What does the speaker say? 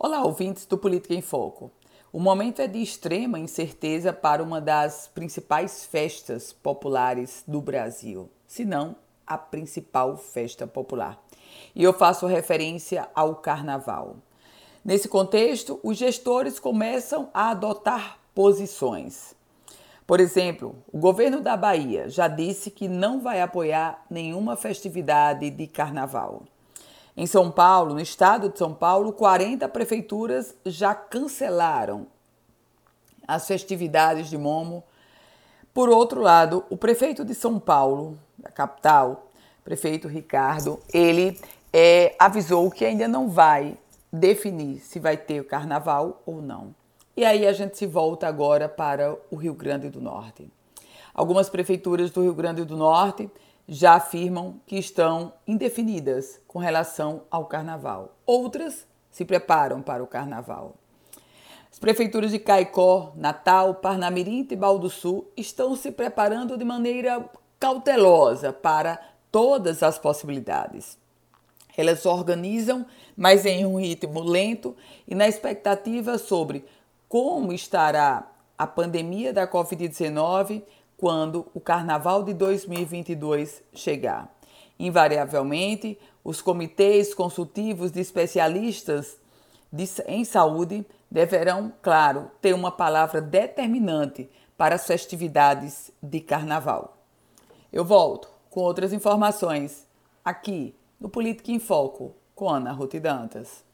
Olá, ouvintes do Política em Foco. O momento é de extrema incerteza para uma das principais festas populares do Brasil, se não a principal festa popular. E eu faço referência ao Carnaval. Nesse contexto, os gestores começam a adotar posições. Por exemplo, o governo da Bahia já disse que não vai apoiar nenhuma festividade de carnaval. Em São Paulo, no estado de São Paulo, 40 prefeituras já cancelaram as festividades de Momo. Por outro lado, o prefeito de São Paulo, da capital, prefeito Ricardo, ele é, avisou que ainda não vai definir se vai ter o carnaval ou não. E aí a gente se volta agora para o Rio Grande do Norte. Algumas prefeituras do Rio Grande do Norte já afirmam que estão indefinidas com relação ao carnaval. Outras se preparam para o carnaval. As prefeituras de Caicó, Natal, Parnamirim e Baldo Sul estão se preparando de maneira cautelosa para todas as possibilidades. Elas organizam, mas em um ritmo lento e na expectativa sobre como estará a pandemia da Covid-19 quando o Carnaval de 2022 chegar. Invariavelmente, os comitês consultivos de especialistas de, em saúde deverão, claro, ter uma palavra determinante para as festividades de Carnaval. Eu volto com outras informações aqui no Política em Foco com Ana Ruth Dantas.